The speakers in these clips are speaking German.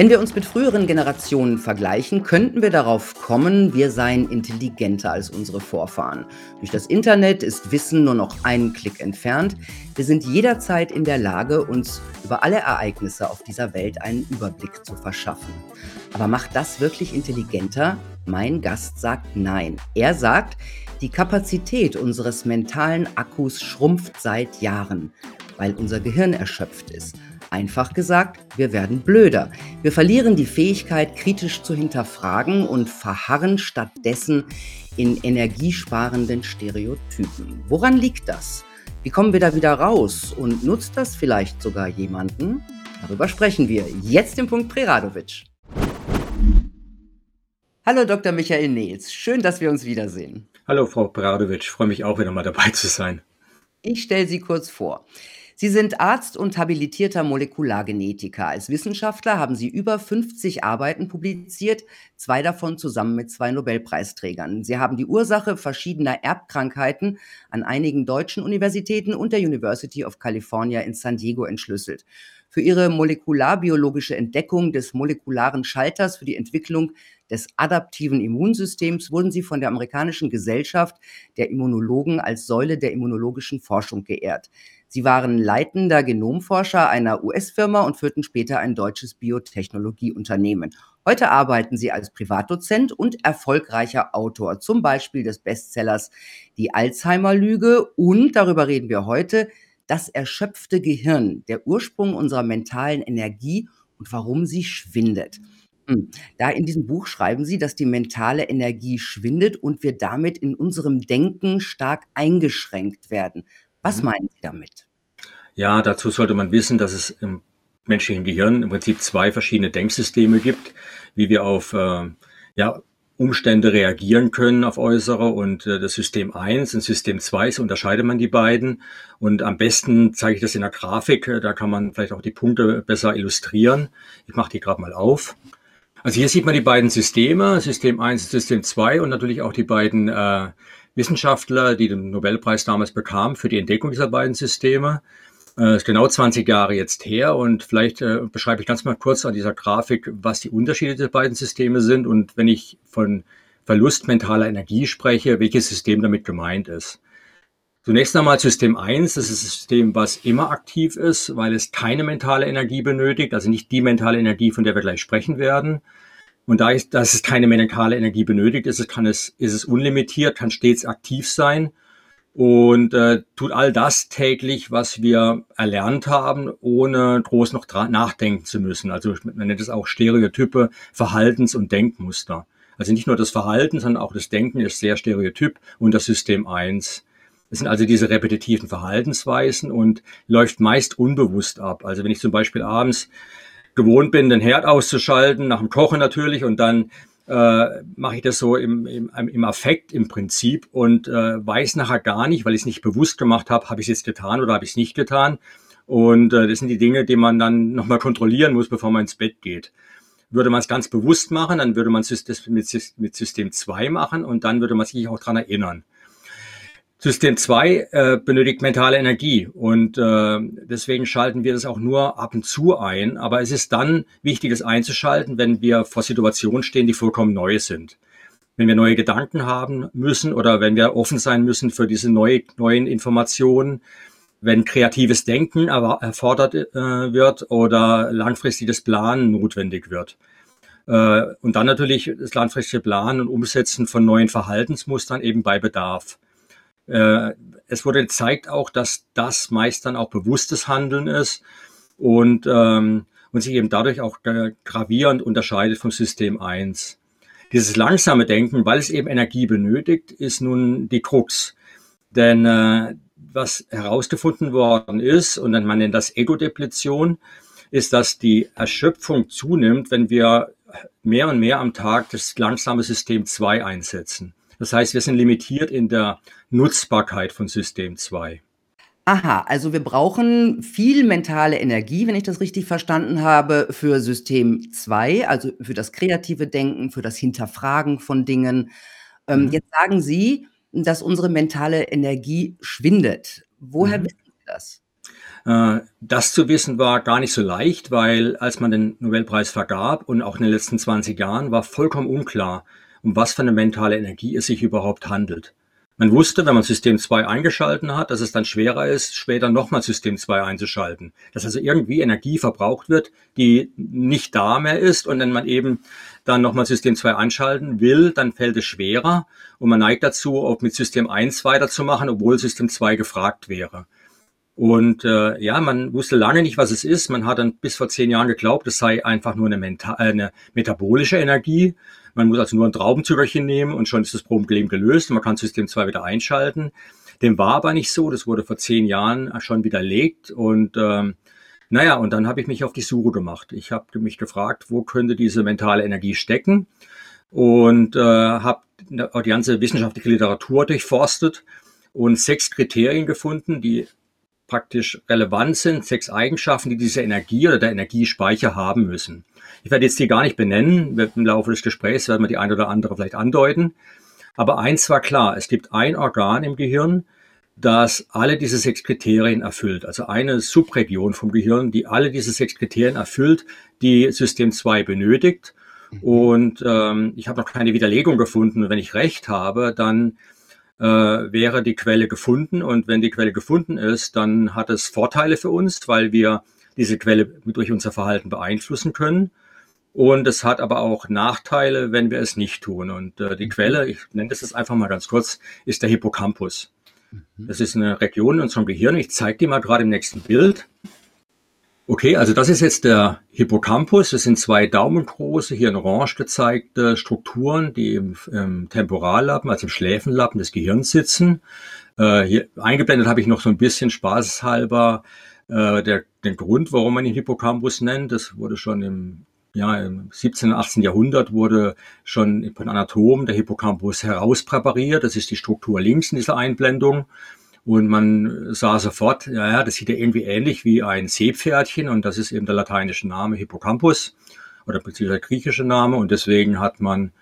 Wenn wir uns mit früheren Generationen vergleichen, könnten wir darauf kommen, wir seien intelligenter als unsere Vorfahren. Durch das Internet ist Wissen nur noch einen Klick entfernt. Wir sind jederzeit in der Lage, uns über alle Ereignisse auf dieser Welt einen Überblick zu verschaffen. Aber macht das wirklich intelligenter? Mein Gast sagt nein. Er sagt, die Kapazität unseres mentalen Akkus schrumpft seit Jahren, weil unser Gehirn erschöpft ist. Einfach gesagt, wir werden blöder. Wir verlieren die Fähigkeit, kritisch zu hinterfragen und verharren stattdessen in energiesparenden Stereotypen. Woran liegt das? Wie kommen wir da wieder raus? Und nutzt das vielleicht sogar jemanden? Darüber sprechen wir jetzt im Punkt Preradovic. Hallo Dr. Michael Nils, schön, dass wir uns wiedersehen. Hallo Frau Preradovic, freue mich auch wieder mal dabei zu sein. Ich stelle Sie kurz vor. Sie sind Arzt und habilitierter Molekulargenetiker. Als Wissenschaftler haben Sie über 50 Arbeiten publiziert, zwei davon zusammen mit zwei Nobelpreisträgern. Sie haben die Ursache verschiedener Erbkrankheiten an einigen deutschen Universitäten und der University of California in San Diego entschlüsselt. Für ihre molekularbiologische Entdeckung des molekularen Schalters für die Entwicklung des adaptiven Immunsystems wurden sie von der amerikanischen Gesellschaft der Immunologen als Säule der immunologischen Forschung geehrt. Sie waren leitender Genomforscher einer US-Firma und führten später ein deutsches Biotechnologieunternehmen. Heute arbeiten Sie als Privatdozent und erfolgreicher Autor, zum Beispiel des Bestsellers Die Alzheimer-Lüge und, darüber reden wir heute, das erschöpfte Gehirn, der Ursprung unserer mentalen Energie und warum sie schwindet. Hm. Da in diesem Buch schreiben Sie, dass die mentale Energie schwindet und wir damit in unserem Denken stark eingeschränkt werden. Was mhm. meinen Sie damit? Ja, dazu sollte man wissen, dass es im menschlichen Gehirn im Prinzip zwei verschiedene Denksysteme gibt, wie wir auf äh, ja, Umstände reagieren können auf äußere und äh, das System 1 und System 2, so unterscheidet man die beiden. Und am besten zeige ich das in der Grafik, da kann man vielleicht auch die Punkte besser illustrieren. Ich mache die gerade mal auf. Also hier sieht man die beiden Systeme, System 1 und System 2 und natürlich auch die beiden äh, Wissenschaftler, die den Nobelpreis damals bekamen für die Entdeckung dieser beiden Systeme. Äh, ist genau 20 Jahre jetzt her und vielleicht äh, beschreibe ich ganz mal kurz an dieser Grafik, was die Unterschiede der beiden Systeme sind und wenn ich von Verlust mentaler Energie spreche, welches System damit gemeint ist. Zunächst einmal System 1, das ist ein System, was immer aktiv ist, weil es keine mentale Energie benötigt, also nicht die mentale Energie, von der wir gleich sprechen werden. Und da, ist, dass es keine mentale Energie benötigt, ist es, kann es, ist es unlimitiert, kann stets aktiv sein und äh, tut all das täglich, was wir erlernt haben, ohne groß noch nachdenken zu müssen. Also man nennt es auch Stereotype, Verhaltens- und Denkmuster. Also nicht nur das Verhalten, sondern auch das Denken ist sehr stereotyp und das System 1. Das sind also diese repetitiven Verhaltensweisen und läuft meist unbewusst ab. Also wenn ich zum Beispiel abends gewohnt bin, den Herd auszuschalten, nach dem Kochen natürlich, und dann äh, mache ich das so im, im, im Affekt im Prinzip und äh, weiß nachher gar nicht, weil ich es nicht bewusst gemacht habe, habe ich es jetzt getan oder habe ich es nicht getan. Und äh, das sind die Dinge, die man dann nochmal kontrollieren muss, bevor man ins Bett geht. Würde man es ganz bewusst machen, dann würde man es mit, System 2 machen und dann würde man sich auch dran erinnern. System 2 äh, benötigt mentale Energie und äh, deswegen schalten wir das auch nur ab und zu ein. Aber es ist dann wichtig, es einzuschalten, wenn wir vor Situationen stehen, die vollkommen neu sind. Wenn wir neue Gedanken haben müssen oder wenn wir offen sein müssen für diese neue, neuen Informationen, wenn kreatives Denken erfordert äh, wird oder langfristiges Planen notwendig wird. Äh, und dann natürlich das langfristige Planen und Umsetzen von neuen Verhaltensmustern eben bei Bedarf. Äh, es wurde gezeigt auch, dass das meist dann auch bewusstes Handeln ist und, ähm, und sich eben dadurch auch gravierend unterscheidet vom System 1. Dieses langsame Denken, weil es eben Energie benötigt, ist nun die Krux. Denn äh, was herausgefunden worden ist, und man nennt das Ego-Depletion, ist, dass die Erschöpfung zunimmt, wenn wir mehr und mehr am Tag das langsame System 2 einsetzen. Das heißt, wir sind limitiert in der Nutzbarkeit von System 2. Aha, also wir brauchen viel mentale Energie, wenn ich das richtig verstanden habe, für System 2, also für das kreative Denken, für das Hinterfragen von Dingen. Ähm, mhm. Jetzt sagen Sie, dass unsere mentale Energie schwindet. Woher mhm. wissen Sie das? Äh, das zu wissen war gar nicht so leicht, weil als man den Nobelpreis vergab und auch in den letzten 20 Jahren war vollkommen unklar, um was für eine mentale Energie es sich überhaupt handelt. Man wusste, wenn man System 2 eingeschalten hat, dass es dann schwerer ist, später nochmal System 2 einzuschalten. Dass also irgendwie Energie verbraucht wird, die nicht da mehr ist und wenn man eben dann nochmal System 2 einschalten will, dann fällt es schwerer und man neigt dazu, auch mit System 1 weiterzumachen, obwohl System 2 gefragt wäre. Und äh, ja, man wusste lange nicht, was es ist. Man hat dann bis vor zehn Jahren geglaubt, es sei einfach nur eine, Menta äh, eine metabolische Energie. Man muss also nur ein Traubenzuckerchen nehmen und schon ist das Problem gelöst und man kann System 2 wieder einschalten. Dem war aber nicht so. Das wurde vor zehn Jahren schon widerlegt und ähm, naja, und dann habe ich mich auf die Suche gemacht. Ich habe mich gefragt, wo könnte diese mentale Energie stecken und äh, habe die ganze wissenschaftliche Literatur durchforstet und sechs Kriterien gefunden, die praktisch relevant sind, sechs Eigenschaften, die diese Energie oder der Energiespeicher haben müssen. Ich werde jetzt die gar nicht benennen. Im Laufe des Gesprächs werden wir die eine oder andere vielleicht andeuten. Aber eins war klar, es gibt ein Organ im Gehirn, das alle diese sechs Kriterien erfüllt. Also eine Subregion vom Gehirn, die alle diese sechs Kriterien erfüllt, die System 2 benötigt. Mhm. Und ähm, ich habe noch keine Widerlegung gefunden. wenn ich recht habe, dann äh, wäre die Quelle gefunden. Und wenn die Quelle gefunden ist, dann hat es Vorteile für uns, weil wir diese Quelle durch unser Verhalten beeinflussen können. Und es hat aber auch Nachteile, wenn wir es nicht tun. Und äh, die mhm. Quelle, ich nenne das jetzt einfach mal ganz kurz, ist der Hippocampus. Mhm. Das ist eine Region in unserem Gehirn. Ich zeige die mal gerade im nächsten Bild. Okay, also das ist jetzt der Hippocampus. Das sind zwei daumengroße, hier in Orange gezeigte Strukturen, die im, im Temporallappen, also im Schläfenlappen des Gehirns sitzen. Äh, hier eingeblendet habe ich noch so ein bisschen spaßeshalber äh, der, den Grund, warum man ihn Hippocampus nennt. Das wurde schon im ja, im 17. und 18. Jahrhundert wurde schon von Anatomen der Hippocampus herauspräpariert. Das ist die Struktur links in dieser Einblendung. Und man sah sofort, ja, ja, das sieht ja irgendwie ähnlich wie ein Seepferdchen und das ist eben der lateinische Name Hippocampus oder beziehungsweise der griechische Name und deswegen hat man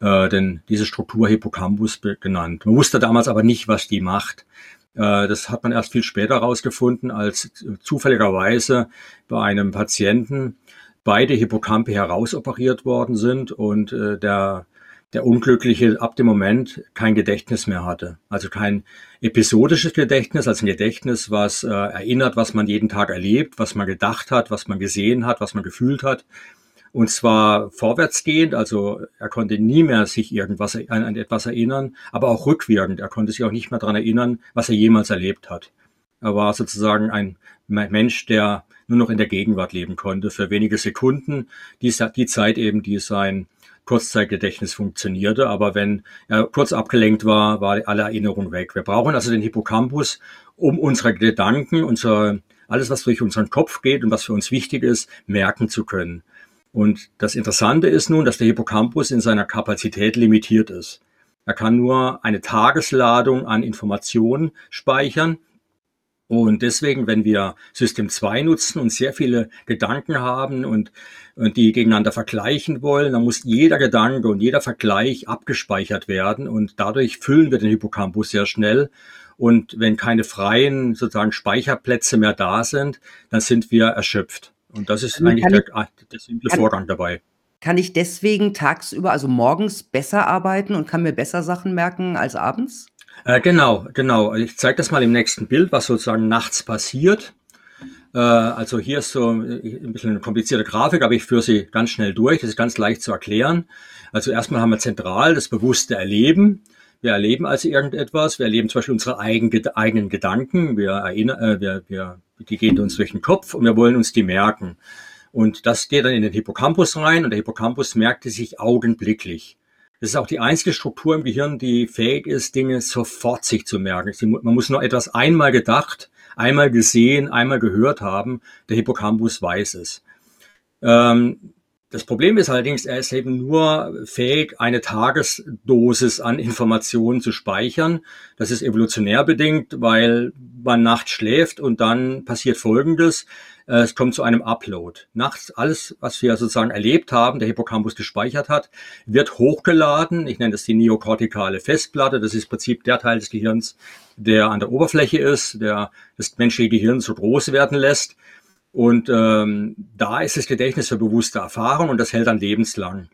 äh, denn diese Struktur Hippocampus genannt. Man wusste damals aber nicht, was die macht. Äh, das hat man erst viel später herausgefunden, als zufälligerweise bei einem Patienten beide Hippocampi herausoperiert worden sind und äh, der, der Unglückliche ab dem Moment kein Gedächtnis mehr hatte. Also kein episodisches Gedächtnis, also ein Gedächtnis, was äh, erinnert, was man jeden Tag erlebt, was man gedacht hat, was man gesehen hat, was man gefühlt hat. Und zwar vorwärtsgehend, also er konnte nie mehr sich irgendwas an, an etwas erinnern, aber auch rückwirkend. Er konnte sich auch nicht mehr daran erinnern, was er jemals erlebt hat. Er war sozusagen ein Mensch, der nur noch in der Gegenwart leben konnte für wenige Sekunden. Die, die Zeit eben, die sein Kurzzeitgedächtnis funktionierte. Aber wenn er kurz abgelenkt war, war alle Erinnerung weg. Wir brauchen also den Hippocampus, um unsere Gedanken, unser, alles, was durch unseren Kopf geht und was für uns wichtig ist, merken zu können. Und das Interessante ist nun, dass der Hippocampus in seiner Kapazität limitiert ist. Er kann nur eine Tagesladung an Informationen speichern und deswegen, wenn wir System 2 nutzen und sehr viele Gedanken haben und, und die gegeneinander vergleichen wollen, dann muss jeder Gedanke und jeder Vergleich abgespeichert werden und dadurch füllen wir den Hippocampus sehr schnell. Und wenn keine freien sozusagen Speicherplätze mehr da sind, dann sind wir erschöpft. Und das ist eigentlich der, der simple Vorgang dabei. Kann ich deswegen tagsüber, also morgens besser arbeiten und kann mir besser Sachen merken als abends? Äh, genau, genau. Ich zeige das mal im nächsten Bild, was sozusagen nachts passiert. Äh, also hier ist so ein bisschen eine komplizierte Grafik, aber ich führe sie ganz schnell durch. Das ist ganz leicht zu erklären. Also erstmal haben wir zentral das bewusste Erleben. Wir erleben also irgendetwas. Wir erleben zum Beispiel unsere eigenen, eigenen Gedanken. Wir erinnern, äh, wir, wir, die gehen uns durch den Kopf und wir wollen uns die merken. Und das geht dann in den Hippocampus rein und der Hippocampus merkte sich augenblicklich. Das ist auch die einzige Struktur im Gehirn, die fähig ist, Dinge sofort sich zu merken. Man muss nur etwas einmal gedacht, einmal gesehen, einmal gehört haben. Der Hippocampus weiß es. Ähm, das Problem ist allerdings, er ist eben nur fähig, eine Tagesdosis an Informationen zu speichern. Das ist evolutionär bedingt, weil man nachts schläft und dann passiert Folgendes. Es kommt zu einem Upload. Nachts alles, was wir sozusagen erlebt haben, der Hippocampus gespeichert hat, wird hochgeladen. Ich nenne das die neokortikale Festplatte. Das ist im Prinzip der Teil des Gehirns, der an der Oberfläche ist, der das menschliche Gehirn so groß werden lässt. Und ähm, da ist das Gedächtnis für bewusste Erfahrung und das hält dann lebenslang.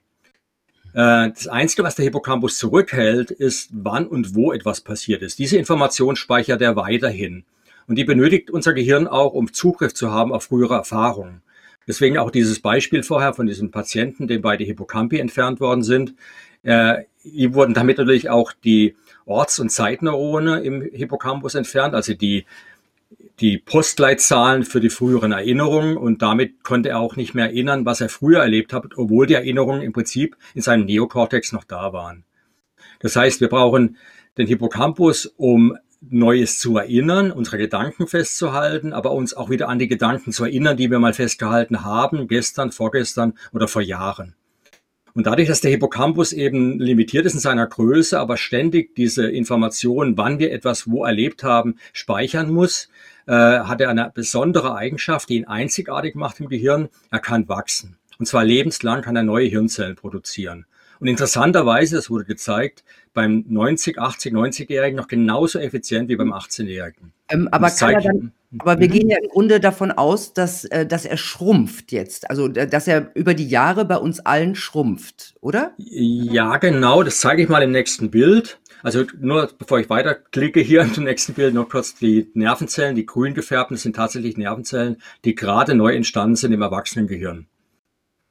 Äh, das Einzige, was der Hippocampus zurückhält, ist, wann und wo etwas passiert ist. Diese Information speichert er weiterhin. Und die benötigt unser Gehirn auch, um Zugriff zu haben auf frühere Erfahrungen. Deswegen auch dieses Beispiel vorher von diesem Patienten, dem beide Hippocampi entfernt worden sind. Äh, ihm wurden damit natürlich auch die Orts- und Zeitneurone im Hippocampus entfernt, also die die Postleitzahlen für die früheren Erinnerungen und damit konnte er auch nicht mehr erinnern, was er früher erlebt hat, obwohl die Erinnerungen im Prinzip in seinem Neokortex noch da waren. Das heißt, wir brauchen den Hippocampus, um Neues zu erinnern, unsere Gedanken festzuhalten, aber uns auch wieder an die Gedanken zu erinnern, die wir mal festgehalten haben, gestern, vorgestern oder vor Jahren. Und dadurch, dass der Hippocampus eben limitiert ist in seiner Größe, aber ständig diese Informationen, wann wir etwas wo erlebt haben, speichern muss, äh, hat er eine besondere Eigenschaft, die ihn einzigartig macht im Gehirn. Er kann wachsen. Und zwar lebenslang kann er neue Hirnzellen produzieren. Und interessanterweise, das wurde gezeigt, beim 90, 80, 90-Jährigen noch genauso effizient wie beim 18-Jährigen. Ähm, aber, dann, aber wir mhm. gehen ja im Grunde davon aus, dass, äh, dass er schrumpft jetzt. Also, dass er über die Jahre bei uns allen schrumpft, oder? Ja, genau. Das zeige ich mal im nächsten Bild. Also nur bevor ich weiterklicke hier im nächsten Bild noch kurz die Nervenzellen, die grün gefärbten sind tatsächlich Nervenzellen, die gerade neu entstanden sind im Erwachsenengehirn.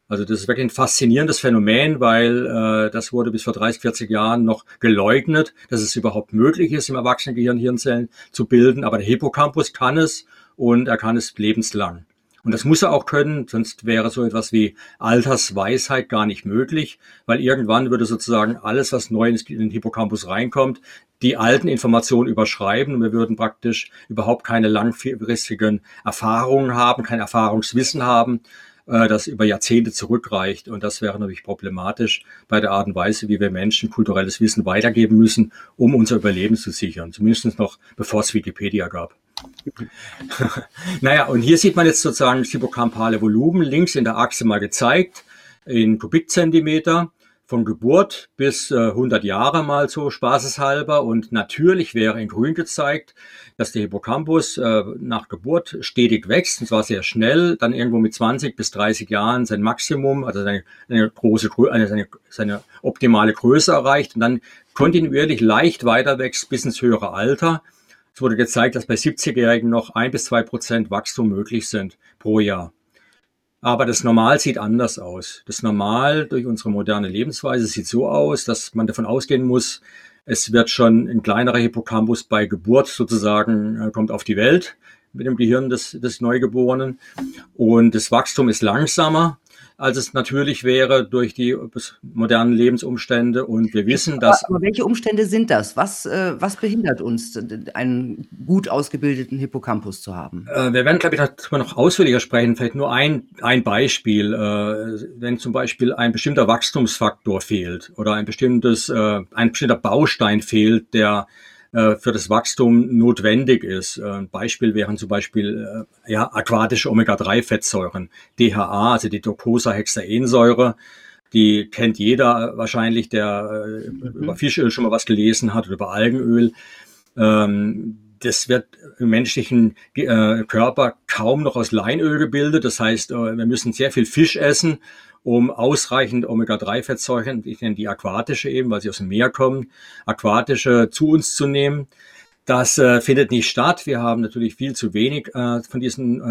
Also das ist wirklich ein faszinierendes Phänomen, weil äh, das wurde bis vor 30, 40 Jahren noch geleugnet, dass es überhaupt möglich ist, im Erwachsenengehirn Hirnzellen zu bilden. Aber der Hippocampus kann es und er kann es lebenslang. Und das muss er auch können, sonst wäre so etwas wie Altersweisheit gar nicht möglich, weil irgendwann würde sozusagen alles, was neu in den Hippocampus reinkommt, die alten Informationen überschreiben und wir würden praktisch überhaupt keine langfristigen Erfahrungen haben, kein Erfahrungswissen haben, äh, das über Jahrzehnte zurückreicht. Und das wäre natürlich problematisch bei der Art und Weise, wie wir Menschen kulturelles Wissen weitergeben müssen, um unser Überleben zu sichern. Zumindest noch bevor es Wikipedia gab. naja, und hier sieht man jetzt sozusagen das hippocampale Volumen links in der Achse mal gezeigt in Kubikzentimeter von Geburt bis äh, 100 Jahre mal so spaßeshalber. Und natürlich wäre in grün gezeigt, dass der Hippocampus äh, nach Geburt stetig wächst, und zwar sehr schnell, dann irgendwo mit 20 bis 30 Jahren sein Maximum, also seine, seine große, seine, seine optimale Größe erreicht und dann kontinuierlich leicht weiter wächst bis ins höhere Alter. Es wurde gezeigt, dass bei 70-Jährigen noch ein bis zwei Prozent Wachstum möglich sind pro Jahr. Aber das Normal sieht anders aus. Das Normal durch unsere moderne Lebensweise sieht so aus, dass man davon ausgehen muss, es wird schon ein kleinerer Hippocampus bei Geburt sozusagen, äh, kommt auf die Welt mit dem Gehirn des, des Neugeborenen. Und das Wachstum ist langsamer als es natürlich wäre durch die modernen Lebensumstände. Und wir wissen, dass. Aber, aber welche Umstände sind das? Was, äh, was behindert uns, einen gut ausgebildeten Hippocampus zu haben? Äh, wir werden, glaube ich, darüber noch ausführlicher sprechen. Vielleicht nur ein, ein Beispiel. Äh, wenn zum Beispiel ein bestimmter Wachstumsfaktor fehlt oder ein bestimmtes, äh, ein bestimmter Baustein fehlt, der für das Wachstum notwendig ist. Äh, ein Beispiel wären zum Beispiel äh, ja, aquatische Omega-3-Fettsäuren, DHA, also die Docosahexaensäure. Die kennt jeder wahrscheinlich, der mhm. über Fischöl schon mal was gelesen hat oder über Algenöl. Ähm, das wird im menschlichen Körper kaum noch aus Leinöl gebildet. Das heißt, wir müssen sehr viel Fisch essen, um ausreichend Omega-3-Fettsäuren, ich nenne die aquatische eben, weil sie aus dem Meer kommen, aquatische zu uns zu nehmen. Das äh, findet nicht statt. Wir haben natürlich viel zu wenig äh, von diesen,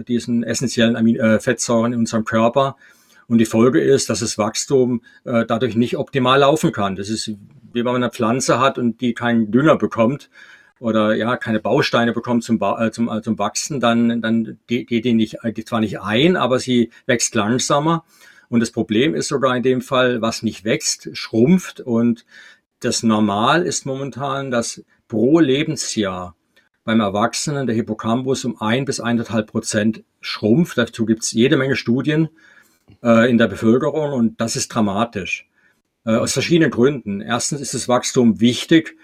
äh, diesen essentiellen Amin äh, Fettsäuren in unserem Körper. Und die Folge ist, dass das Wachstum äh, dadurch nicht optimal laufen kann. Das ist, wie wenn man eine Pflanze hat und die keinen Dünger bekommt oder ja keine Bausteine bekommt zum, ba äh, zum, äh, zum Wachsen, dann, dann geht die nicht, die zwar nicht ein, aber sie wächst langsamer. Und das Problem ist sogar in dem Fall, was nicht wächst, schrumpft. Und das Normal ist momentan, dass pro Lebensjahr beim Erwachsenen der Hippocampus um ein bis eineinhalb Prozent schrumpft. Dazu gibt es jede Menge Studien. äh, in der Bevölkerung und das ist dramatisch. Äh, aus verschiedenen Gründen. Erstens ist das Wachstum wichtig,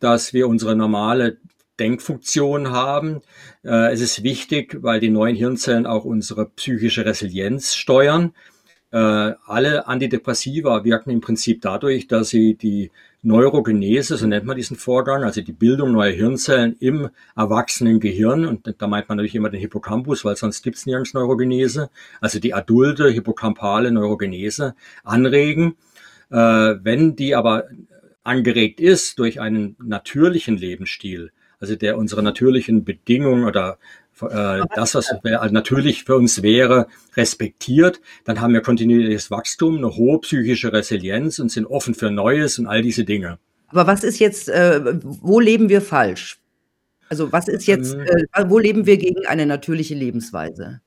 dass wir unsere normale Denkfunktion haben. Äh, es ist wichtig, weil die neuen Hirnzellen auch unsere psychische Resilienz steuern. Äh, alle Antidepressiva wirken im Prinzip dadurch, dass sie die Neurogenese, so nennt man diesen Vorgang, also die Bildung neuer Hirnzellen im erwachsenen Gehirn, und da meint man natürlich immer den Hippocampus, weil sonst gibt es nirgends Neurogenese, also die adulte hippocampale Neurogenese anregen. Äh, wenn die aber angeregt ist durch einen natürlichen Lebensstil, also der unsere natürlichen Bedingungen oder äh, das, was natürlich für uns wäre, respektiert, dann haben wir kontinuierliches Wachstum, eine hohe psychische Resilienz und sind offen für Neues und all diese Dinge. Aber was ist jetzt, äh, wo leben wir falsch? Also was ist jetzt, ähm. äh, wo leben wir gegen eine natürliche Lebensweise?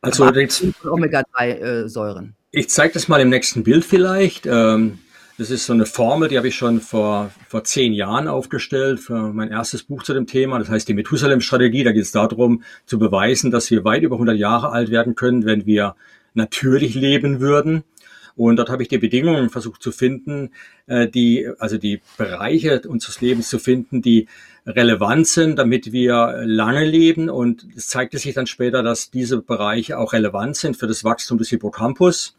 Also jetzt, Omega-3-Säuren. Äh, ich zeige das mal im nächsten Bild vielleicht. Ähm, das ist so eine Formel, die habe ich schon vor, vor zehn Jahren aufgestellt für mein erstes Buch zu dem Thema. Das heißt die Methusalem-Strategie. Da geht es darum, zu beweisen, dass wir weit über 100 Jahre alt werden können, wenn wir natürlich leben würden. Und dort habe ich die Bedingungen versucht zu finden, äh, die, also die Bereiche unseres Lebens zu finden, die relevant sind, damit wir lange leben. Und es zeigte sich dann später, dass diese Bereiche auch relevant sind für das Wachstum des Hippocampus.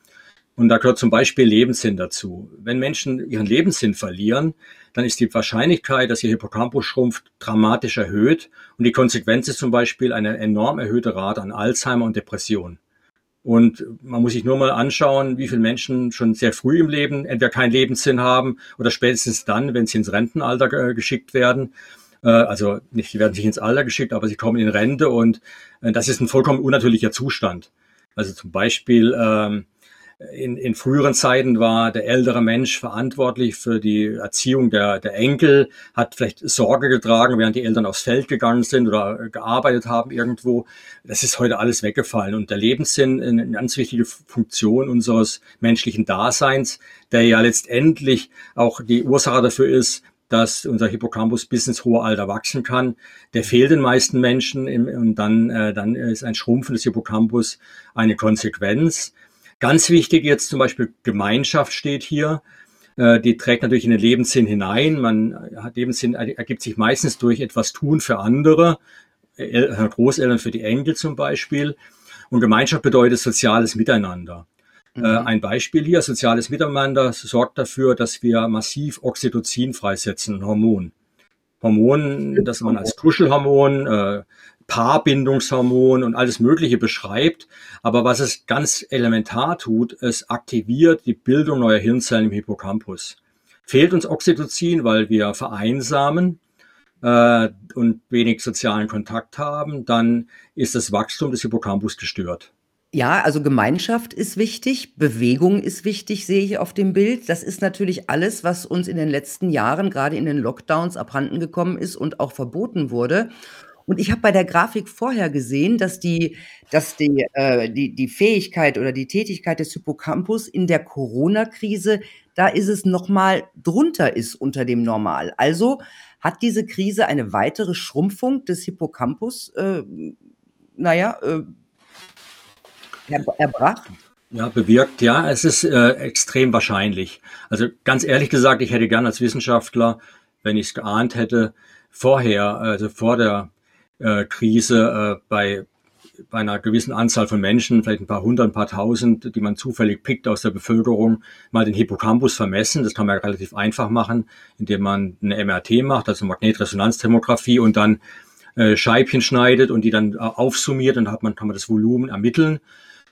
Und da gehört zum Beispiel Lebenssinn dazu. Wenn Menschen ihren Lebenssinn verlieren, dann ist die Wahrscheinlichkeit, dass ihr Hippocampus schrumpft, dramatisch erhöht. Und die Konsequenz ist zum Beispiel eine enorm erhöhte Rate an Alzheimer und Depression. Und man muss sich nur mal anschauen, wie viele Menschen schon sehr früh im Leben entweder keinen Lebenssinn haben oder spätestens dann, wenn sie ins Rentenalter geschickt werden. Äh, also nicht, sie werden sich ins Alter geschickt, aber sie kommen in Rente und äh, das ist ein vollkommen unnatürlicher Zustand. Also zum Beispiel, ähm, in, in früheren Zeiten war der ältere Mensch verantwortlich für die Erziehung der, der Enkel, hat vielleicht Sorge getragen, während die Eltern aufs Feld gegangen sind oder gearbeitet haben irgendwo. Das ist heute alles weggefallen. Und der Lebenssinn, eine ganz wichtige Funktion unseres menschlichen Daseins, der ja letztendlich auch die Ursache dafür ist, dass unser Hippocampus bis ins hohe Alter wachsen kann. Der fehlt den meisten Menschen und dann, äh, dann ist ein Schrumpfen des Hippocampus eine Konsequenz. Ganz wichtig jetzt zum Beispiel Gemeinschaft steht hier. Äh, die trägt natürlich in den Lebenssinn hinein. Man hat Lebenssinn ergibt sich meistens durch etwas tun für andere, Großeltern für die Enkel zum Beispiel. Und Gemeinschaft bedeutet soziales Miteinander. Mhm. Äh, ein Beispiel hier, soziales Miteinander sorgt dafür, dass wir massiv Oxytocin freisetzen, ein Hormon. Hormon, das man als Kuschelhormon, äh, Paarbindungshormon und alles Mögliche beschreibt. Aber was es ganz elementar tut, es aktiviert die Bildung neuer Hirnzellen im Hippocampus. Fehlt uns Oxytocin, weil wir vereinsamen äh, und wenig sozialen Kontakt haben, dann ist das Wachstum des Hippocampus gestört. Ja, also Gemeinschaft ist wichtig, Bewegung ist wichtig, sehe ich auf dem Bild. Das ist natürlich alles, was uns in den letzten Jahren, gerade in den Lockdowns, abhanden gekommen ist und auch verboten wurde. Und ich habe bei der Grafik vorher gesehen, dass die dass die äh, die die Fähigkeit oder die Tätigkeit des Hippocampus in der Corona-Krise, da ist es noch mal drunter ist unter dem Normal. Also hat diese Krise eine weitere Schrumpfung des Hippocampus, äh, na ja, äh, erbracht? Ja, bewirkt, ja, es ist äh, extrem wahrscheinlich. Also ganz ehrlich gesagt, ich hätte gern als Wissenschaftler, wenn ich es geahnt hätte, vorher, also vor der äh, Krise äh, bei, bei einer gewissen Anzahl von Menschen, vielleicht ein paar hundert, ein paar tausend, die man zufällig pickt aus der Bevölkerung, mal den Hippocampus vermessen. Das kann man ja relativ einfach machen, indem man eine MRT macht, also Magnetresonanztomographie und dann äh, Scheibchen schneidet und die dann äh, aufsummiert und hat man, kann man das Volumen ermitteln.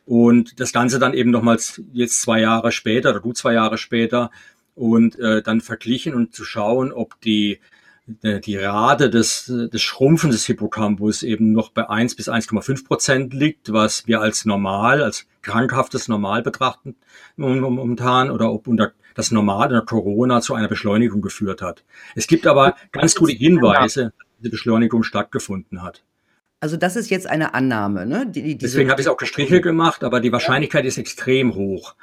Und das Ganze dann eben nochmals jetzt zwei Jahre später oder gut zwei Jahre später und äh, dann verglichen und zu schauen, ob die die Rate des, des Schrumpfen des Hippocampus eben noch bei 1 bis 1,5 Prozent liegt, was wir als normal, als krankhaftes Normal betrachten momentan, oder ob unter das Normal in der Corona zu einer Beschleunigung geführt hat. Es gibt aber ganz gute Hinweise, dass diese Beschleunigung stattgefunden hat. Also das ist jetzt eine Annahme, ne? Die, die, Deswegen habe ich es auch gestrichelt gemacht, aber die Wahrscheinlichkeit ist extrem hoch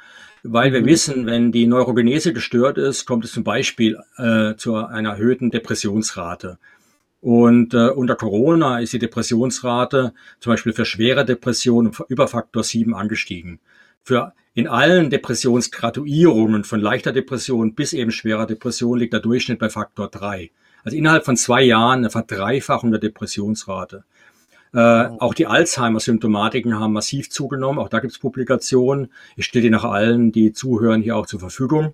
weil wir wissen, wenn die Neurogenese gestört ist, kommt es zum Beispiel äh, zu einer erhöhten Depressionsrate. Und äh, unter Corona ist die Depressionsrate zum Beispiel für schwere Depressionen über Faktor 7 angestiegen. für in allen Depressionsgraduierungen von leichter Depression bis eben schwerer Depression liegt der Durchschnitt bei Faktor 3. Also innerhalb von zwei Jahren eine Verdreifachung der Depressionsrate. Äh, auch die Alzheimer-Symptomatiken haben massiv zugenommen. Auch da gibt es Publikationen. Ich stelle die nach allen, die zuhören, hier auch zur Verfügung.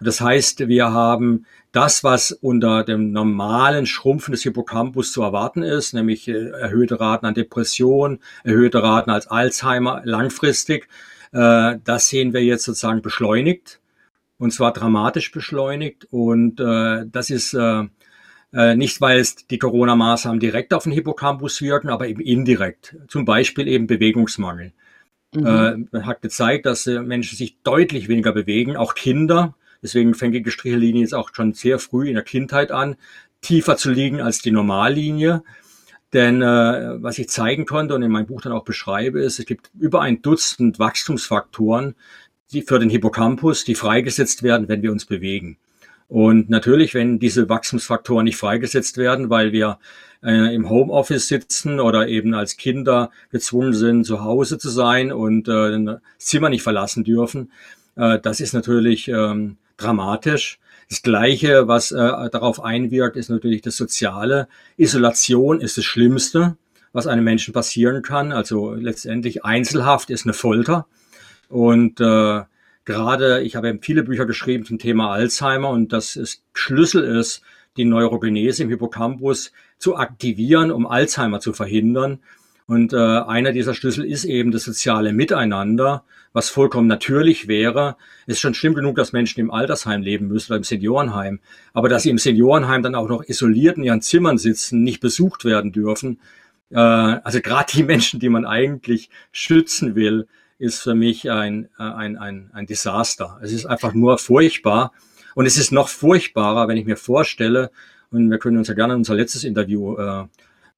Das heißt, wir haben das, was unter dem normalen Schrumpfen des Hippocampus zu erwarten ist, nämlich äh, erhöhte Raten an Depression, erhöhte Raten als Alzheimer langfristig, äh, das sehen wir jetzt sozusagen beschleunigt und zwar dramatisch beschleunigt. Und äh, das ist nicht, weil es die Corona-Maßnahmen direkt auf den Hippocampus wirken, aber eben indirekt. Zum Beispiel eben Bewegungsmangel. Mhm. man hat gezeigt, dass Menschen sich deutlich weniger bewegen, auch Kinder. Deswegen fängt die Gestrichellinie jetzt auch schon sehr früh in der Kindheit an, tiefer zu liegen als die Normallinie. Denn äh, was ich zeigen konnte und in meinem Buch dann auch beschreibe, ist, es gibt über ein Dutzend Wachstumsfaktoren, die für den Hippocampus, die freigesetzt werden, wenn wir uns bewegen. Und natürlich, wenn diese Wachstumsfaktoren nicht freigesetzt werden, weil wir äh, im Homeoffice sitzen oder eben als Kinder gezwungen sind, zu Hause zu sein und äh, das Zimmer nicht verlassen dürfen, äh, das ist natürlich ähm, dramatisch. Das Gleiche, was äh, darauf einwirkt, ist natürlich das Soziale. Isolation ist das Schlimmste, was einem Menschen passieren kann. Also letztendlich Einzelhaft ist eine Folter. Und äh, gerade, ich habe viele Bücher geschrieben zum Thema Alzheimer und das ist, Schlüssel ist, die Neurogenese im Hippocampus zu aktivieren, um Alzheimer zu verhindern. Und äh, einer dieser Schlüssel ist eben das soziale Miteinander, was vollkommen natürlich wäre. Es ist schon schlimm genug, dass Menschen im Altersheim leben müssen oder im Seniorenheim. Aber dass sie im Seniorenheim dann auch noch isoliert in ihren Zimmern sitzen, nicht besucht werden dürfen. Äh, also gerade die Menschen, die man eigentlich schützen will, ist für mich ein, äh, ein, ein, ein Desaster. Es ist einfach nur furchtbar. Und es ist noch furchtbarer, wenn ich mir vorstelle, und wir können uns ja gerne an unser letztes Interview äh,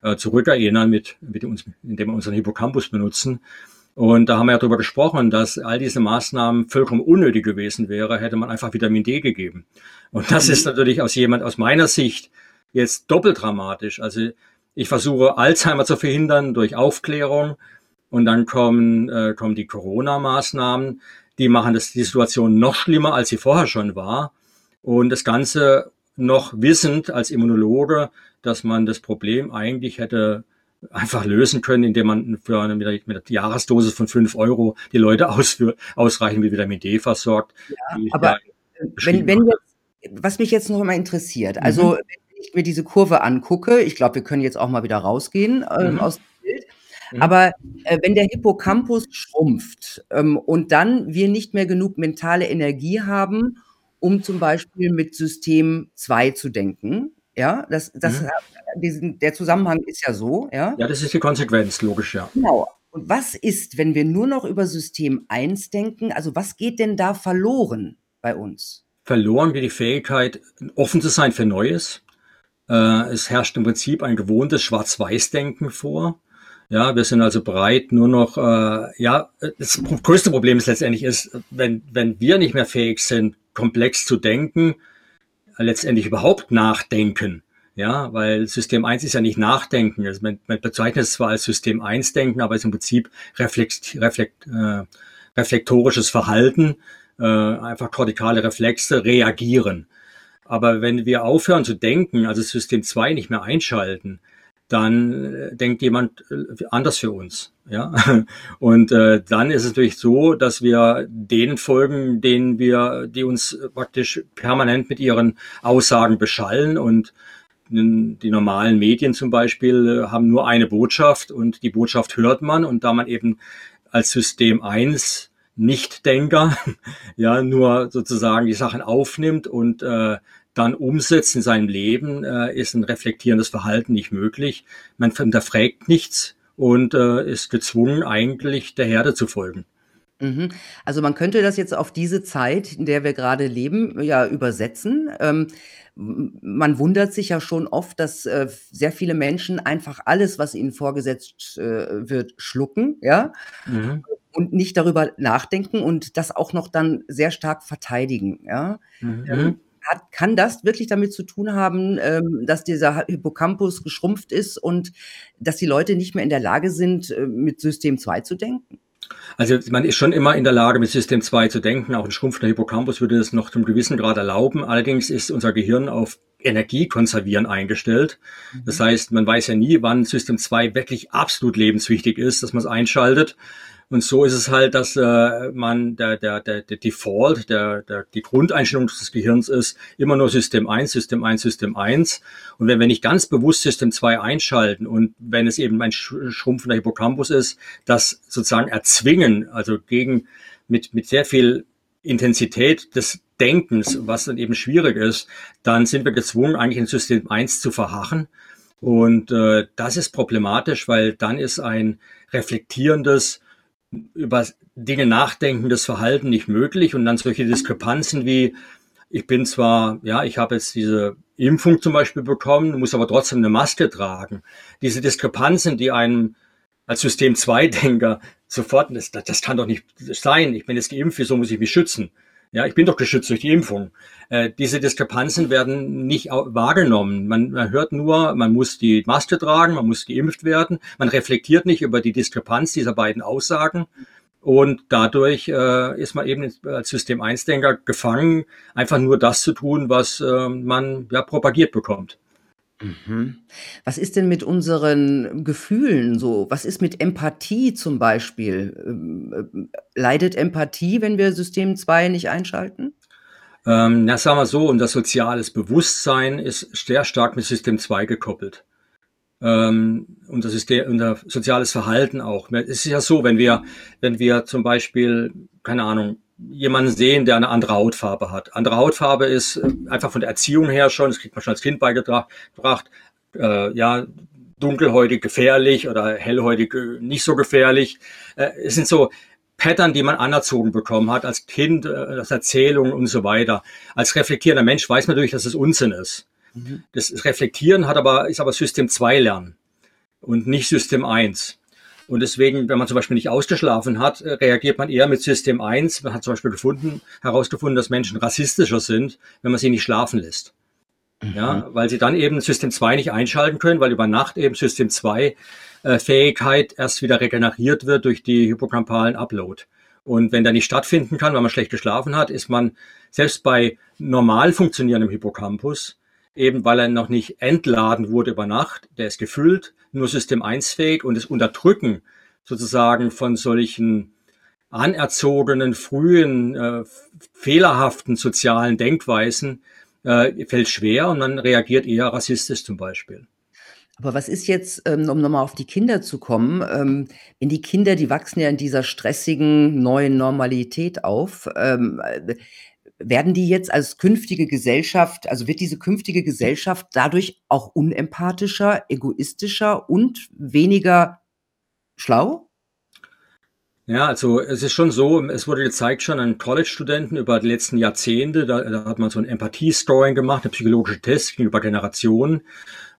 äh, zurückerinnern, mit, mit uns, indem wir unseren Hippocampus benutzen. Und da haben wir ja darüber gesprochen, dass all diese Maßnahmen vollkommen unnötig gewesen wäre, hätte man einfach Vitamin D gegeben. Und das ist natürlich aus jemand, aus meiner Sicht jetzt doppelt dramatisch. Also ich versuche Alzheimer zu verhindern durch Aufklärung und dann kommen, äh, kommen die Corona-Maßnahmen, die machen das, die Situation noch schlimmer, als sie vorher schon war. Und das Ganze noch wissend als Immunologe, dass man das Problem eigentlich hätte einfach lösen können, indem man für eine, mit, der Jahresdosis von fünf Euro die Leute ausführ, ausreichend mit Vitamin D versorgt. Ja, aber wenn, wenn jetzt, was mich jetzt noch mal interessiert, also mhm. wenn ich mir diese Kurve angucke, ich glaube, wir können jetzt auch mal wieder rausgehen äh, mhm. aus mhm. aber äh, wenn der Hippocampus schrumpft ähm, und dann wir nicht mehr genug mentale Energie haben, um zum Beispiel mit System 2 zu denken, ja, das, das, mhm. diesen, der Zusammenhang ist ja so, ja. Ja, das ist die Konsequenz, logisch, ja. Genau. Und was ist, wenn wir nur noch über System 1 denken? Also was geht denn da verloren bei uns? Verloren geht die Fähigkeit, offen zu sein für Neues. Äh, es herrscht im Prinzip ein gewohntes Schwarz-Weiß-Denken vor. Ja, wir sind also bereit, nur noch, äh, ja, das größte Problem ist letztendlich ist, wenn, wenn wir nicht mehr fähig sind, komplex zu denken, letztendlich überhaupt nachdenken. Ja, weil System 1 ist ja nicht Nachdenken. Also man, man bezeichnet es zwar als System 1 Denken, aber es ist im Prinzip reflekt, reflekt, äh, reflektorisches Verhalten, äh, einfach kortikale Reflexe reagieren. Aber wenn wir aufhören zu denken, also System 2 nicht mehr einschalten, dann äh, denkt jemand äh, anders für uns. Ja, und äh, dann ist es natürlich so, dass wir denen folgen, denen wir, die uns praktisch permanent mit ihren Aussagen beschallen und die normalen Medien zum Beispiel äh, haben nur eine Botschaft und die Botschaft hört man und da man eben als System 1 Nichtdenker ja nur sozusagen die Sachen aufnimmt und äh, dann umsetzt in seinem Leben, äh, ist ein reflektierendes Verhalten nicht möglich. Man hinterfragt nichts und äh, ist gezwungen, eigentlich der Herde zu folgen. Mhm. Also man könnte das jetzt auf diese Zeit, in der wir gerade leben, ja übersetzen. Ähm, man wundert sich ja schon oft, dass äh, sehr viele Menschen einfach alles, was ihnen vorgesetzt äh, wird, schlucken, ja, mhm. und nicht darüber nachdenken und das auch noch dann sehr stark verteidigen, ja. Mhm. Hat, kann das wirklich damit zu tun haben, ähm, dass dieser Hippocampus geschrumpft ist und dass die Leute nicht mehr in der Lage sind, äh, mit System 2 zu denken? Also man ist schon immer in der Lage, mit System 2 zu denken. Auch ein schrumpfender Hippocampus würde das noch zum gewissen Grad erlauben. Allerdings ist unser Gehirn auf Energiekonservieren eingestellt. Das mhm. heißt, man weiß ja nie, wann System 2 wirklich absolut lebenswichtig ist, dass man es einschaltet. Und so ist es halt, dass äh, man der, der, der, der Default, der, der, die Grundeinstellung des Gehirns ist immer nur System 1, System 1, System 1. Und wenn wir nicht ganz bewusst System 2 einschalten und wenn es eben ein schrumpfender Hippocampus ist, das sozusagen erzwingen, also gegen mit, mit sehr viel Intensität des Denkens, was dann eben schwierig ist, dann sind wir gezwungen, eigentlich in System 1 zu verharren. Und äh, das ist problematisch, weil dann ist ein reflektierendes, über Dinge nachdenkendes Verhalten nicht möglich und dann solche Diskrepanzen wie, ich bin zwar, ja, ich habe jetzt diese Impfung zum Beispiel bekommen, muss aber trotzdem eine Maske tragen. Diese Diskrepanzen, die einem als System-2-Denker sofort, das, das kann doch nicht sein, ich bin jetzt geimpft, wieso muss ich mich schützen? Ja, ich bin doch geschützt durch die Impfung. Äh, diese Diskrepanzen werden nicht wahrgenommen. Man, man, hört nur, man muss die Maske tragen, man muss geimpft werden. Man reflektiert nicht über die Diskrepanz dieser beiden Aussagen. Und dadurch äh, ist man eben als System-1-Denker gefangen, einfach nur das zu tun, was äh, man ja propagiert bekommt. Mhm. Was ist denn mit unseren Gefühlen so? Was ist mit Empathie zum Beispiel? Ähm, äh, leidet Empathie, wenn wir System 2 nicht einschalten? Ähm, na, sagen wir so, unser soziales Bewusstsein ist sehr stark mit System 2 gekoppelt. Ähm, unser, System, unser soziales Verhalten auch. Es ist ja so, wenn wir, wenn wir zum Beispiel, keine Ahnung, jemanden sehen, der eine andere Hautfarbe hat. Andere Hautfarbe ist äh, einfach von der Erziehung her schon, das kriegt man schon als Kind beigebracht, äh, ja, dunkelhäutig gefährlich oder hellhäutig äh, nicht so gefährlich. Äh, es sind so Pattern, die man anerzogen bekommen hat als Kind, äh, als Erzählung und so weiter. Als reflektierender Mensch weiß man natürlich, dass es Unsinn ist. Mhm. Das Reflektieren hat aber, ist aber System 2 Lernen und nicht System 1. Und deswegen, wenn man zum Beispiel nicht ausgeschlafen hat, äh, reagiert man eher mit System 1. Man hat zum Beispiel gefunden, herausgefunden, dass Menschen rassistischer sind, wenn man sie nicht schlafen lässt. Mhm. Ja, weil sie dann eben System 2 nicht einschalten können, weil über Nacht eben System 2 äh, Fähigkeit erst wieder regeneriert wird durch die hippocampalen Upload. Und wenn der nicht stattfinden kann, weil man schlecht geschlafen hat, ist man selbst bei normal funktionierendem Hippocampus, eben weil er noch nicht entladen wurde über Nacht, der ist gefüllt, nur System 1 fähig und das Unterdrücken sozusagen von solchen anerzogenen, frühen, äh, fehlerhaften sozialen Denkweisen äh, fällt schwer und man reagiert eher rassistisch zum Beispiel. Aber was ist jetzt, ähm, um nochmal auf die Kinder zu kommen, ähm, wenn die Kinder, die wachsen ja in dieser stressigen neuen Normalität auf, ähm, werden die jetzt als künftige Gesellschaft, also wird diese künftige Gesellschaft dadurch auch unempathischer, egoistischer und weniger schlau? Ja, also es ist schon so, es wurde gezeigt schon an College-Studenten über die letzten Jahrzehnte, da, da hat man so ein Empathie-Scoring gemacht, eine psychologische Test über Generationen.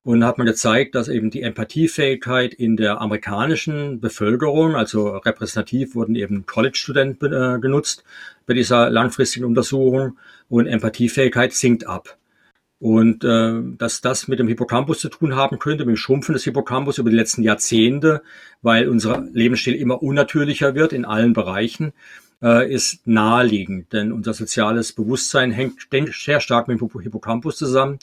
Und hat man gezeigt, dass eben die Empathiefähigkeit in der amerikanischen Bevölkerung, also repräsentativ wurden eben College-Studenten äh, genutzt bei dieser langfristigen Untersuchung. Und Empathiefähigkeit sinkt ab. Und äh, dass das mit dem Hippocampus zu tun haben könnte, mit dem Schrumpfen des Hippocampus über die letzten Jahrzehnte, weil unser Lebensstil immer unnatürlicher wird in allen Bereichen, äh, ist naheliegend. Denn unser soziales Bewusstsein hängt sehr stark mit dem Hippocampus zusammen.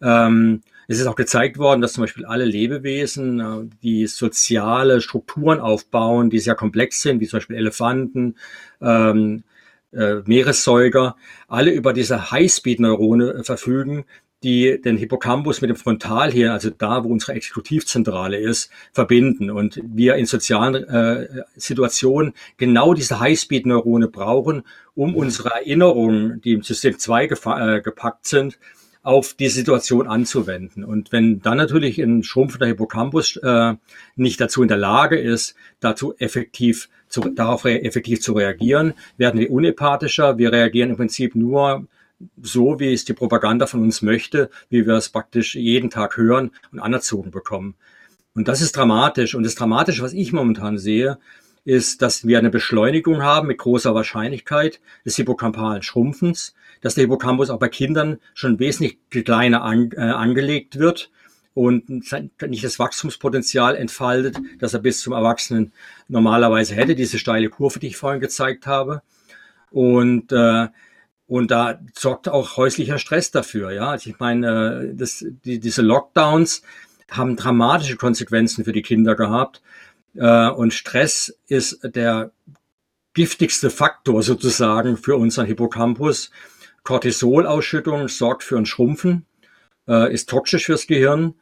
Ähm, es ist auch gezeigt worden, dass zum Beispiel alle Lebewesen, äh, die soziale Strukturen aufbauen, die sehr komplex sind, wie zum Beispiel Elefanten, ähm, äh, Meeressäuger, alle über diese Highspeed-Neurone äh, verfügen, die den Hippocampus mit dem Frontalhirn, also da, wo unsere Exekutivzentrale ist, verbinden. Und wir in sozialen äh, Situationen genau diese Highspeed-Neurone brauchen, um unsere Erinnerungen, die im System 2 äh, gepackt sind, auf die Situation anzuwenden. Und wenn dann natürlich ein schrumpfender Hippocampus äh, nicht dazu in der Lage ist, dazu effektiv zu, darauf effektiv zu reagieren, werden wir unempathischer. Wir reagieren im Prinzip nur so, wie es die Propaganda von uns möchte, wie wir es praktisch jeden Tag hören und anerzogen bekommen. Und das ist dramatisch. Und das Dramatische, was ich momentan sehe, ist, dass wir eine Beschleunigung haben mit großer Wahrscheinlichkeit des hippocampalen Schrumpfens, dass der Hippocampus auch bei Kindern schon wesentlich kleiner an, äh, angelegt wird und nicht das Wachstumspotenzial entfaltet, das er bis zum Erwachsenen normalerweise hätte, diese steile Kurve, die ich vorhin gezeigt habe. Und, äh, und da sorgt auch häuslicher Stress dafür. Ja, also ich meine, äh, das, die, diese Lockdowns haben dramatische Konsequenzen für die Kinder gehabt. Äh, und Stress ist der giftigste Faktor sozusagen für unseren Hippocampus. Cortisolausschüttung sorgt für ein Schrumpfen, äh, ist toxisch fürs Gehirn.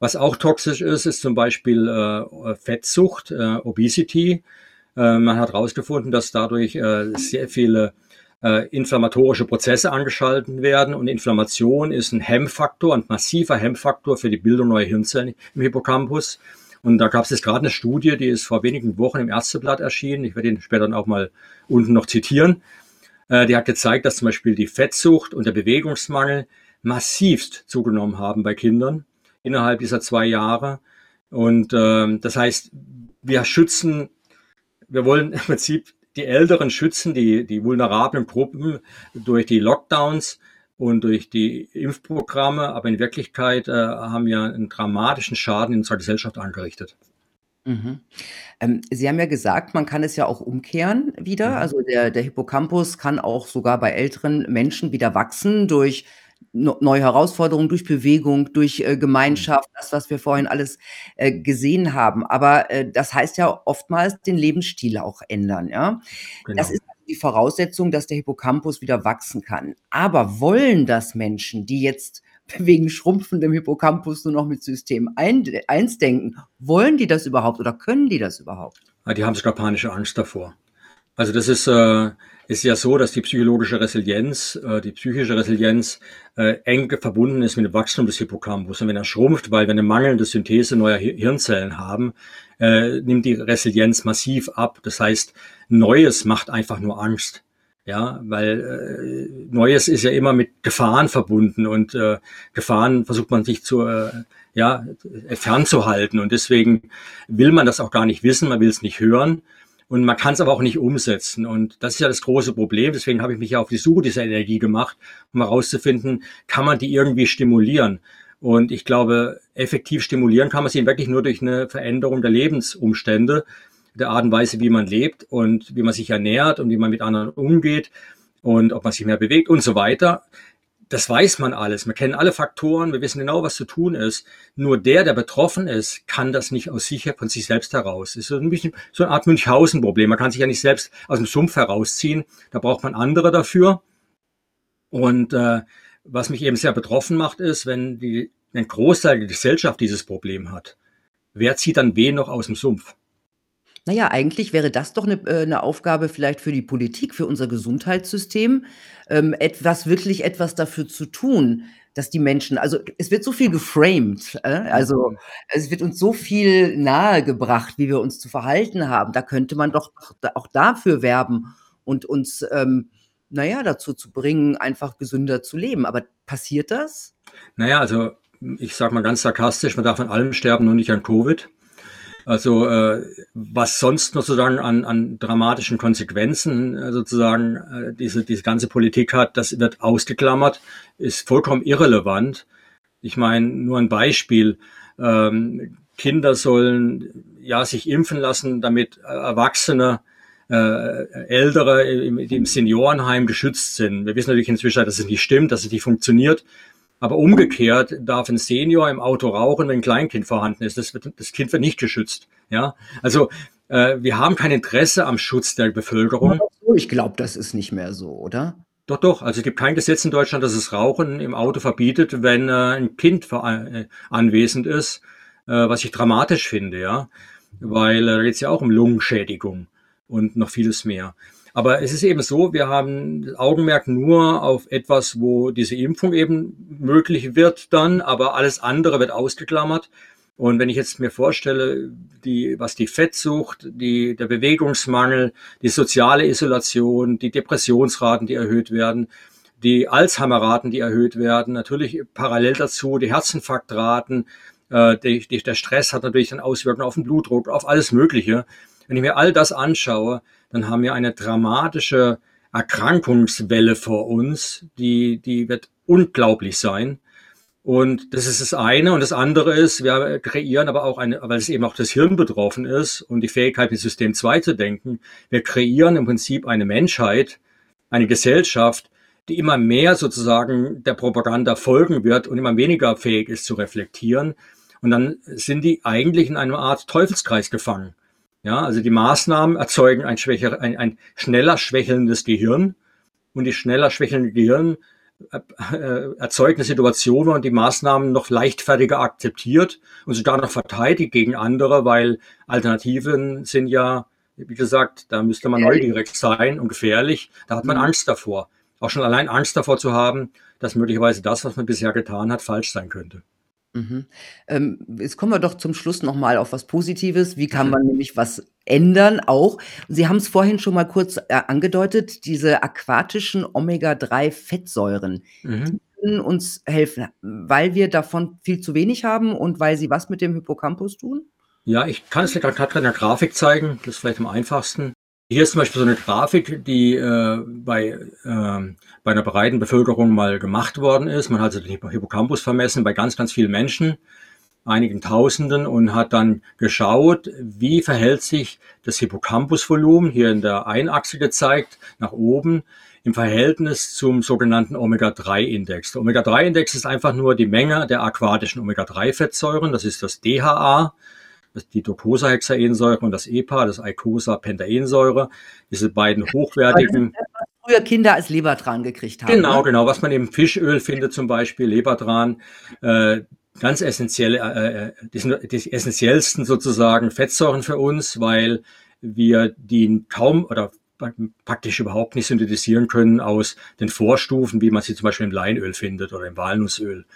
Was auch toxisch ist, ist zum Beispiel äh, Fettsucht, äh, Obesity. Äh, man hat herausgefunden, dass dadurch äh, sehr viele äh, inflammatorische Prozesse angeschalten werden und Inflammation ist ein Hemmfaktor, ein massiver Hemmfaktor für die Bildung neuer Hirnzellen im Hippocampus. Und da gab es jetzt gerade eine Studie, die ist vor wenigen Wochen im Ärzteblatt erschienen. Ich werde ihn später dann auch mal unten noch zitieren. Äh, die hat gezeigt, dass zum Beispiel die Fettsucht und der Bewegungsmangel massivst zugenommen haben bei Kindern innerhalb dieser zwei Jahre. Und äh, das heißt, wir schützen, wir wollen im Prinzip die Älteren schützen, die, die vulnerablen Gruppen durch die Lockdowns und durch die Impfprogramme, aber in Wirklichkeit äh, haben wir einen dramatischen Schaden in unserer Gesellschaft angerichtet. Mhm. Ähm, Sie haben ja gesagt, man kann es ja auch umkehren wieder. Mhm. Also der, der Hippocampus kann auch sogar bei älteren Menschen wieder wachsen durch neue Herausforderungen durch Bewegung, durch äh, Gemeinschaft, mhm. das, was wir vorhin alles äh, gesehen haben. Aber äh, das heißt ja oftmals den Lebensstil auch ändern, ja. Genau. Das ist die Voraussetzung, dass der Hippocampus wieder wachsen kann. Aber wollen das Menschen, die jetzt wegen schrumpfendem Hippocampus nur noch mit System 1 denken, wollen die das überhaupt oder können die das überhaupt? Ah, die haben sogar panische Angst davor. Also das ist, äh, ist ja so, dass die psychologische Resilienz, äh, die psychische Resilienz äh, eng verbunden ist mit dem Wachstum des Hippocampus. Und wenn er schrumpft, weil wir eine mangelnde Synthese neuer Hirnzellen haben, äh, nimmt die Resilienz massiv ab. Das heißt, Neues macht einfach nur Angst. Ja, weil äh, Neues ist ja immer mit Gefahren verbunden und äh, Gefahren versucht man sich zu äh, ja fernzuhalten und deswegen will man das auch gar nicht wissen, man will es nicht hören und man kann es aber auch nicht umsetzen. Und das ist ja das große Problem. Deswegen habe ich mich ja auf die Suche dieser Energie gemacht, um herauszufinden, kann man die irgendwie stimulieren. Und ich glaube, effektiv stimulieren kann man sie wirklich nur durch eine Veränderung der Lebensumstände, der Art und Weise, wie man lebt und wie man sich ernährt und wie man mit anderen umgeht und ob man sich mehr bewegt und so weiter das weiß man alles. Wir kennen alle Faktoren, wir wissen genau, was zu tun ist. Nur der, der betroffen ist, kann das nicht aus sich, von sich selbst heraus. Das ist so ein bisschen so eine Art Münchhausen-Problem. Man kann sich ja nicht selbst aus dem Sumpf herausziehen. Da braucht man andere dafür. Und äh, was mich eben sehr betroffen macht, ist, wenn die, ein Großteil der Gesellschaft dieses Problem hat. Wer zieht dann wen noch aus dem Sumpf? Na ja, eigentlich wäre das doch 'ne äh, 'ne Aufgabe vielleicht für die Politik, für unser Gesundheitssystem, ähm, etwas wirklich etwas dafür zu tun, dass die Menschen also, es wird so viel geframed, äh, also, mhm. es wird uns so viel nahegebracht, wie wir uns zu verhalten haben. Da könnte man doch auch dafür werben und uns, ähm, na ja, dazu zu bringen, einfach gesünder zu leben. Aber passiert das? Na ja, also, ich sage mal ganz sarkastisch, man darf an allem sterben, nur nicht an Covid. Also äh, was sonst noch sozusagen an, an dramatischen Konsequenzen äh, sozusagen äh, diese, diese ganze Politik hat, das wird ausgeklammert, ist vollkommen irrelevant. Ich meine, nur ein Beispiel. Ähm, Kinder sollen ja sich impfen lassen, damit Erwachsene äh, Ältere die im Seniorenheim geschützt sind. Wir wissen natürlich inzwischen, dass es nicht stimmt, dass es nicht funktioniert. Aber umgekehrt darf ein Senior im Auto rauchen, wenn ein Kleinkind vorhanden ist. Das, wird, das Kind wird nicht geschützt. Ja, also äh, wir haben kein Interesse am Schutz der Bevölkerung. Ich glaube, das ist nicht mehr so, oder? Doch, doch. Also es gibt kein Gesetz in Deutschland, das das Rauchen im Auto verbietet, wenn äh, ein Kind äh, anwesend ist, äh, was ich dramatisch finde, ja, weil äh, geht es ja auch um Lungenschädigung und noch vieles mehr. Aber es ist eben so, wir haben Augenmerk nur auf etwas, wo diese Impfung eben möglich wird dann, aber alles andere wird ausgeklammert. Und wenn ich jetzt mir vorstelle, die, was die Fettsucht, die, der Bewegungsmangel, die soziale Isolation, die Depressionsraten, die erhöht werden, die Alzheimer-Raten, die erhöht werden, natürlich parallel dazu die Herzinfarktraten, äh, die, die, der Stress hat natürlich dann Auswirkungen auf den Blutdruck, auf alles Mögliche. Wenn ich mir all das anschaue, dann haben wir eine dramatische Erkrankungswelle vor uns, die, die wird unglaublich sein. Und das ist das eine. Und das andere ist, wir kreieren aber auch eine, weil es eben auch das Hirn betroffen ist und die Fähigkeit, mit System 2 zu denken, wir kreieren im Prinzip eine Menschheit, eine Gesellschaft, die immer mehr sozusagen der Propaganda folgen wird und immer weniger fähig ist zu reflektieren. Und dann sind die eigentlich in einer Art Teufelskreis gefangen. Ja, also die Maßnahmen erzeugen ein, schwächer, ein, ein schneller schwächelndes Gehirn und die schneller schwächelnde Gehirn äh, erzeugt eine Situation, wo man die Maßnahmen noch leichtfertiger akzeptiert und sogar noch verteidigt gegen andere, weil Alternativen sind ja, wie gesagt, da müsste man neugierig sein und gefährlich. Da hat man mhm. Angst davor. Auch schon allein Angst davor zu haben, dass möglicherweise das, was man bisher getan hat, falsch sein könnte. Mhm. Ähm, jetzt kommen wir doch zum Schluss noch mal auf was Positives. Wie kann man nämlich was ändern auch? Sie haben es vorhin schon mal kurz äh, angedeutet, diese aquatischen Omega-3-Fettsäuren, mhm. können uns helfen, weil wir davon viel zu wenig haben und weil sie was mit dem Hippocampus tun? Ja, ich kann es gerade in der Grafik zeigen. Das ist vielleicht am einfachsten. Hier ist zum Beispiel so eine Grafik, die äh, bei, äh, bei einer breiten Bevölkerung mal gemacht worden ist. Man hat also den Hippocampus vermessen bei ganz, ganz vielen Menschen, einigen Tausenden, und hat dann geschaut, wie verhält sich das Hippocampusvolumen, hier in der Einachse gezeigt, nach oben, im Verhältnis zum sogenannten Omega-3-Index. Der Omega-3-Index ist einfach nur die Menge der aquatischen Omega-3-Fettsäuren, das ist das DHA die Docosahexaensäure und das EPA, das Eicosapentaensäure, diese beiden hochwertigen. früher Kinder als Lebertran gekriegt haben. Genau, ne? genau, was man im Fischöl findet zum Beispiel, Lebertran, äh, ganz essentielle, äh, äh die, sind die essentiellsten sozusagen Fettsäuren für uns, weil wir die kaum oder praktisch überhaupt nicht synthetisieren können aus den Vorstufen, wie man sie zum Beispiel im Leinöl findet oder im Walnussöl.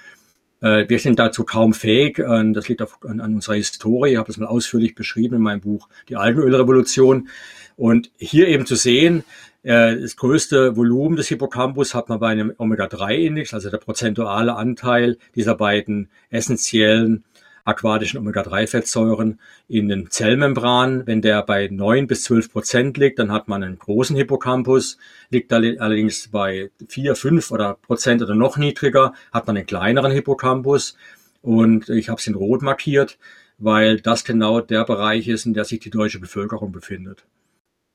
Äh, wir sind dazu kaum fähig. Das liegt auf, an, an unserer Historie. Ich habe das mal ausführlich beschrieben in meinem Buch Die Algenölrevolution. Und hier eben zu sehen, äh, das größte Volumen des Hippocampus hat man bei einem Omega-3-Index, also der prozentuale Anteil dieser beiden essentiellen aquatischen Omega-3-Fettsäuren in den Zellmembranen. Wenn der bei neun bis zwölf Prozent liegt, dann hat man einen großen Hippocampus. Liegt allerdings bei vier, fünf oder Prozent oder noch niedriger, hat man einen kleineren Hippocampus. Und ich habe es in Rot markiert, weil das genau der Bereich ist, in der sich die deutsche Bevölkerung befindet.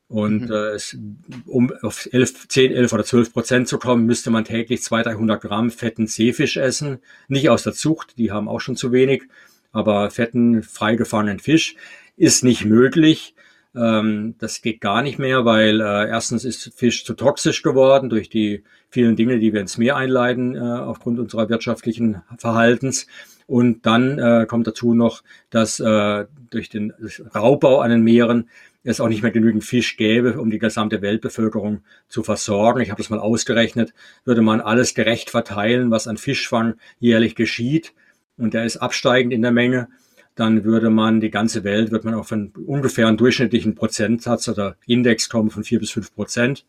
Und mhm. äh, es, um auf 11, 10, 11 oder 12 Prozent zu kommen, müsste man täglich 200, 300 Gramm fetten Seefisch essen. Nicht aus der Zucht, die haben auch schon zu wenig aber fetten, freigefahrenen Fisch ist nicht möglich. Ähm, das geht gar nicht mehr, weil äh, erstens ist Fisch zu toxisch geworden durch die vielen Dinge, die wir ins Meer einleiten äh, aufgrund unserer wirtschaftlichen Verhaltens. Und dann äh, kommt dazu noch, dass äh, durch den Raubbau an den Meeren es auch nicht mehr genügend Fisch gäbe, um die gesamte Weltbevölkerung zu versorgen. Ich habe das mal ausgerechnet. Würde man alles gerecht verteilen, was an Fischfang jährlich geschieht, und der ist absteigend in der Menge, dann würde man die ganze Welt, wird man auf einen ungefähr einen durchschnittlichen Prozentsatz oder Index kommen von vier bis fünf Prozent.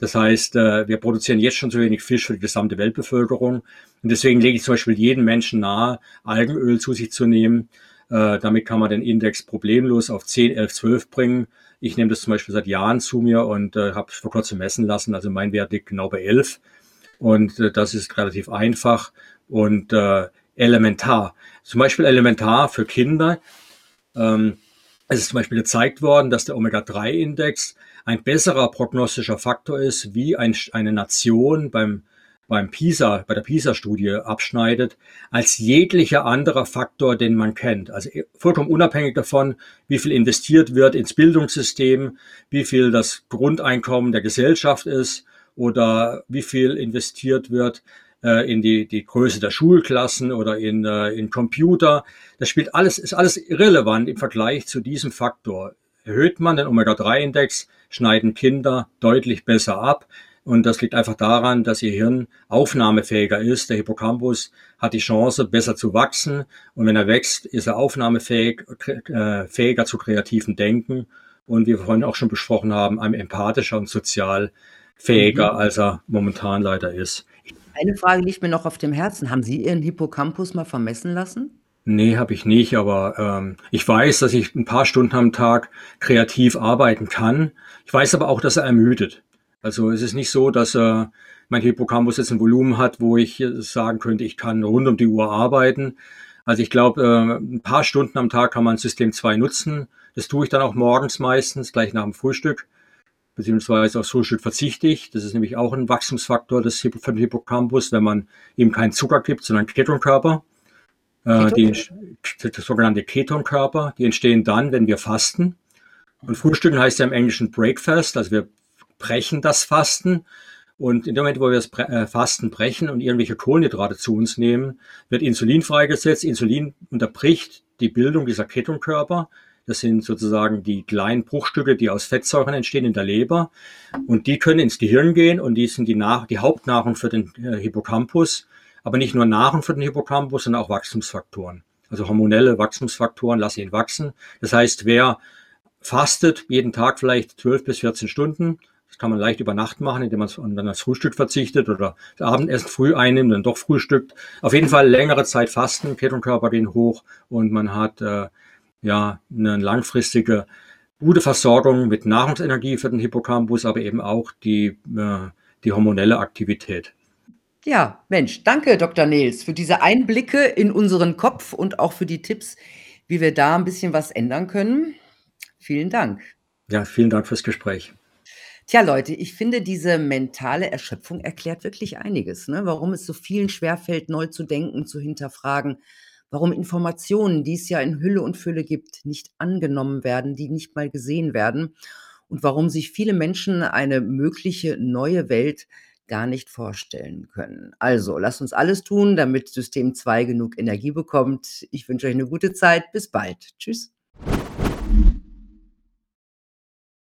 Das heißt, äh, wir produzieren jetzt schon zu wenig Fisch für die gesamte Weltbevölkerung. Und deswegen lege ich zum Beispiel jedem Menschen nahe, Algenöl zu sich zu nehmen. Äh, damit kann man den Index problemlos auf 10, 11, 12 bringen. Ich nehme das zum Beispiel seit Jahren zu mir und äh, habe vor kurzem messen lassen. Also mein Wert liegt genau bei 11. Und das ist relativ einfach. Und elementar. Zum Beispiel elementar für Kinder. Ähm, es ist zum Beispiel gezeigt worden, dass der Omega-3-Index ein besserer prognostischer Faktor ist, wie ein, eine Nation beim, beim PISA, bei der PISA-Studie abschneidet, als jeglicher anderer Faktor, den man kennt. Also vollkommen unabhängig davon, wie viel investiert wird ins Bildungssystem, wie viel das Grundeinkommen der Gesellschaft ist oder wie viel investiert wird äh, in die, die Größe der Schulklassen oder in, äh, in Computer. Das spielt alles, ist alles irrelevant im Vergleich zu diesem Faktor. Erhöht man den Omega-3-Index, schneiden Kinder deutlich besser ab. Und das liegt einfach daran, dass ihr Hirn aufnahmefähiger ist. Der Hippocampus hat die Chance, besser zu wachsen. Und wenn er wächst, ist er aufnahmefähig, äh, fähiger zu kreativen Denken. Und wie wir vorhin auch schon besprochen haben, einem empathischer und sozial fähiger, mhm. als er momentan leider ist. Eine Frage liegt mir noch auf dem Herzen. Haben Sie Ihren Hippocampus mal vermessen lassen? Nee, habe ich nicht, aber ähm, ich weiß, dass ich ein paar Stunden am Tag kreativ arbeiten kann. Ich weiß aber auch, dass er ermüdet. Also es ist nicht so, dass äh, mein Hippocampus jetzt ein Volumen hat, wo ich äh, sagen könnte, ich kann rund um die Uhr arbeiten. Also ich glaube, äh, ein paar Stunden am Tag kann man System 2 nutzen. Das tue ich dann auch morgens meistens, gleich nach dem Frühstück. Beziehungsweise aufs Frühstück verzichte ich. Das ist nämlich auch ein Wachstumsfaktor des für den Hippocampus, wenn man ihm keinen Zucker gibt, sondern Ketonkörper. Äh, die, die sogenannte Ketonkörper, die entstehen dann, wenn wir fasten. Und Frühstücken heißt ja im Englischen Breakfast, also wir brechen das Fasten. Und in dem Moment, wo wir das äh, Fasten brechen und irgendwelche Kohlenhydrate zu uns nehmen, wird Insulin freigesetzt. Insulin unterbricht die Bildung dieser Ketonkörper. Das sind sozusagen die kleinen Bruchstücke, die aus Fettsäuren entstehen in der Leber. Und die können ins Gehirn gehen und die sind die, Nach die Hauptnahrung für den äh, Hippocampus. Aber nicht nur Nahrung für den Hippocampus, sondern auch Wachstumsfaktoren. Also hormonelle Wachstumsfaktoren lassen ihn wachsen. Das heißt, wer fastet jeden Tag vielleicht 12 bis 14 Stunden. Das kann man leicht über Nacht machen, indem man dann das Frühstück verzichtet oder das Abendessen früh einnimmt, dann doch frühstückt. Auf jeden Fall längere Zeit fasten, Ketonkörper gehen hoch und man hat äh, ja eine langfristige gute Versorgung mit Nahrungsenergie für den Hippocampus, aber eben auch die, äh, die hormonelle Aktivität. Ja, Mensch, danke, Dr. Nils, für diese Einblicke in unseren Kopf und auch für die Tipps, wie wir da ein bisschen was ändern können. Vielen Dank. Ja, vielen Dank fürs Gespräch. Tja, Leute, ich finde, diese mentale Erschöpfung erklärt wirklich einiges, ne? Warum es so vielen schwerfällt, neu zu denken, zu hinterfragen, warum Informationen, die es ja in Hülle und Fülle gibt, nicht angenommen werden, die nicht mal gesehen werden und warum sich viele Menschen eine mögliche neue Welt gar nicht vorstellen können. Also, lasst uns alles tun, damit System 2 genug Energie bekommt. Ich wünsche euch eine gute Zeit. Bis bald. Tschüss.